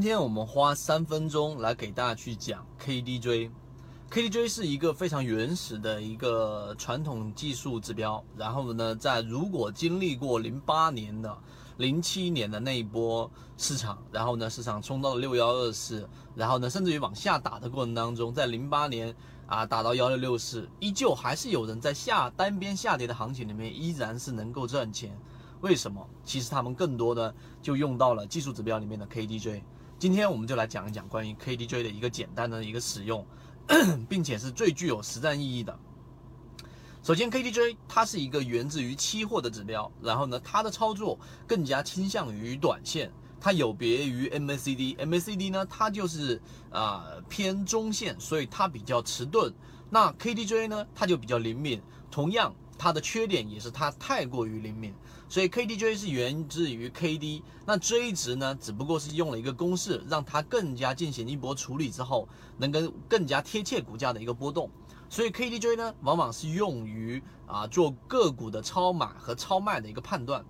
今天我们花三分钟来给大家去讲 KDJ。KDJ 是一个非常原始的一个传统技术指标。然后呢，在如果经历过零八年的、零七年的那一波市场，然后呢，市场冲到了六幺二四，然后呢，甚至于往下打的过程当中，在零八年啊打到幺六六四，依旧还是有人在下单边下跌的行情里面依然是能够赚钱。为什么？其实他们更多的就用到了技术指标里面的 KDJ。今天我们就来讲一讲关于 KDJ 的一个简单的一个使用，并且是最具有实战意义的。首先，KDJ 它是一个源自于期货的指标，然后呢，它的操作更加倾向于短线，它有别于 MACD。MACD 呢，它就是啊偏中线，所以它比较迟钝。那 KDJ 呢，它就比较灵敏。同样。它的缺点也是它太过于灵敏，所以 KDJ 是源自于 KD，那 J 值呢，只不过是用了一个公式，让它更加进行一波处理之后，能跟更加贴切股价的一个波动。所以 KDJ 呢，往往是用于啊做个股的超买和超卖的一个判断。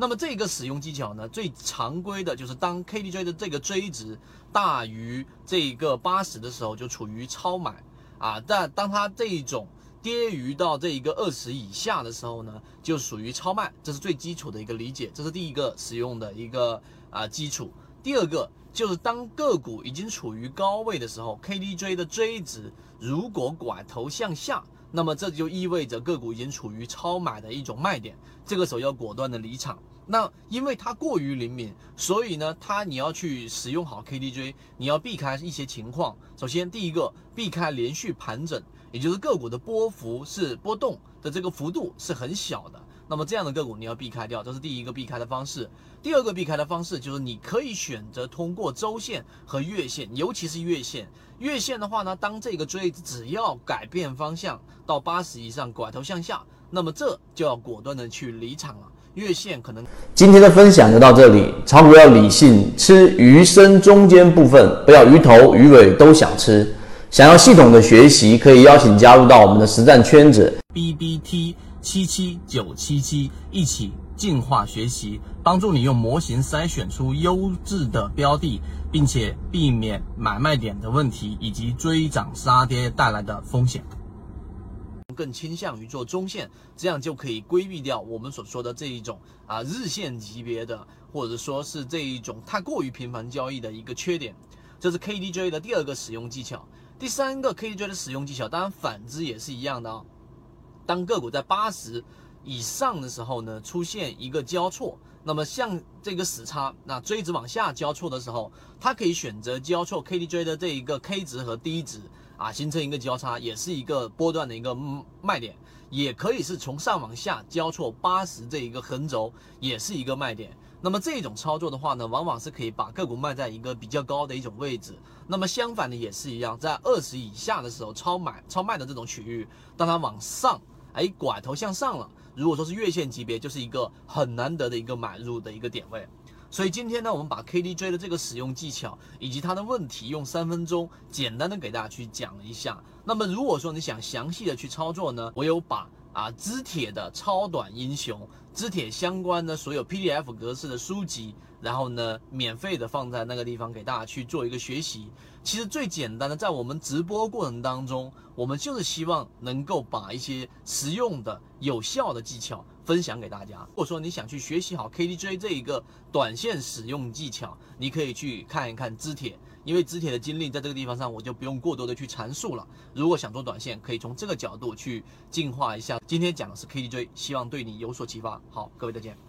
那么这个使用技巧呢，最常规的就是当 KDJ 的这个 J 值大于这个八十的时候，就处于超买啊。但当它这一种跌于到这一个二十以下的时候呢，就属于超卖，这是最基础的一个理解，这是第一个使用的一个啊基础。第二个就是当个股已经处于高位的时候，KDJ 的 J 值如果拐头向下，那么这就意味着个股已经处于超买的一种卖点，这个时候要果断的离场。那因为它过于灵敏，所以呢，它你要去使用好 KDJ，你要避开一些情况。首先，第一个避开连续盘整。也就是个股的波幅是波动的这个幅度是很小的，那么这样的个股你要避开掉，这是第一个避开的方式。第二个避开的方式就是你可以选择通过周线和月线，尤其是月线。月线的话呢，当这个追只要改变方向到八十以上拐头向下，那么这就要果断的去离场了。月线可能今天的分享就到这里，炒股要理性，吃鱼身中间部分，不要鱼头鱼尾都想吃。想要系统的学习，可以邀请加入到我们的实战圈子，B B T 七七九七七，一起进化学习，帮助你用模型筛选出优质的标的，并且避免买卖点的问题以及追涨杀跌带来的风险。更倾向于做中线，这样就可以规避掉我们所说的这一种啊日线级别的，或者说是这一种太过于频繁交易的一个缺点。这是 K D J 的第二个使用技巧。第三个 KDJ 的使用技巧，当然反之也是一样的哦。当个股在八十以上的时候呢，出现一个交错，那么像这个死叉，那追值往下交错的时候，它可以选择交错 KDJ 的这一个 K 值和 D 值啊，形成一个交叉，也是一个波段的一个卖点。也可以是从上往下交错八十这一个横轴，也是一个卖点。那么这种操作的话呢，往往是可以把个股卖在一个比较高的一种位置。那么相反的也是一样，在二十以下的时候超买超卖的这种区域，当它往上哎拐头向上了，如果说是月线级别，就是一个很难得的一个买入的一个点位。所以今天呢，我们把 KDJ 的这个使用技巧以及它的问题，用三分钟简单的给大家去讲了一下。那么如果说你想详细的去操作呢，我有把啊知铁的超短英雄、知铁相关的所有 PDF 格式的书籍。然后呢，免费的放在那个地方给大家去做一个学习。其实最简单的，在我们直播过程当中，我们就是希望能够把一些实用的、有效的技巧分享给大家。如果说你想去学习好 KDJ 这一个短线使用技巧，你可以去看一看支铁，因为支铁的经历在这个地方上，我就不用过多的去阐述了。如果想做短线，可以从这个角度去进化一下。今天讲的是 KDJ，希望对你有所启发。好，各位再见。